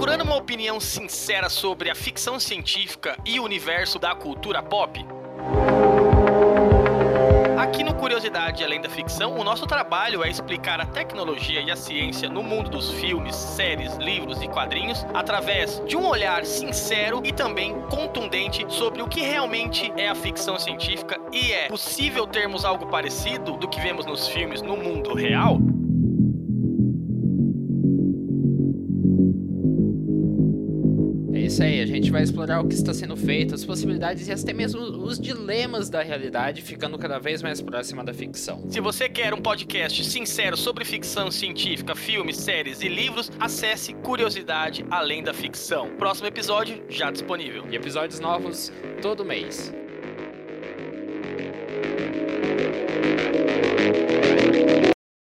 Procurando uma opinião sincera sobre a ficção científica e o universo da cultura pop? Aqui no Curiosidade Além da Ficção, o nosso trabalho é explicar a tecnologia e a ciência no mundo dos filmes, séries, livros e quadrinhos através de um olhar sincero e também contundente sobre o que realmente é a ficção científica e é possível termos algo parecido do que vemos nos filmes no mundo real? Isso aí, a gente vai explorar o que está sendo feito, as possibilidades e até mesmo os dilemas da realidade, ficando cada vez mais próxima da ficção. Se você quer um podcast sincero sobre ficção científica, filmes, séries e livros, acesse Curiosidade Além da Ficção. Próximo episódio já disponível. E episódios novos todo mês.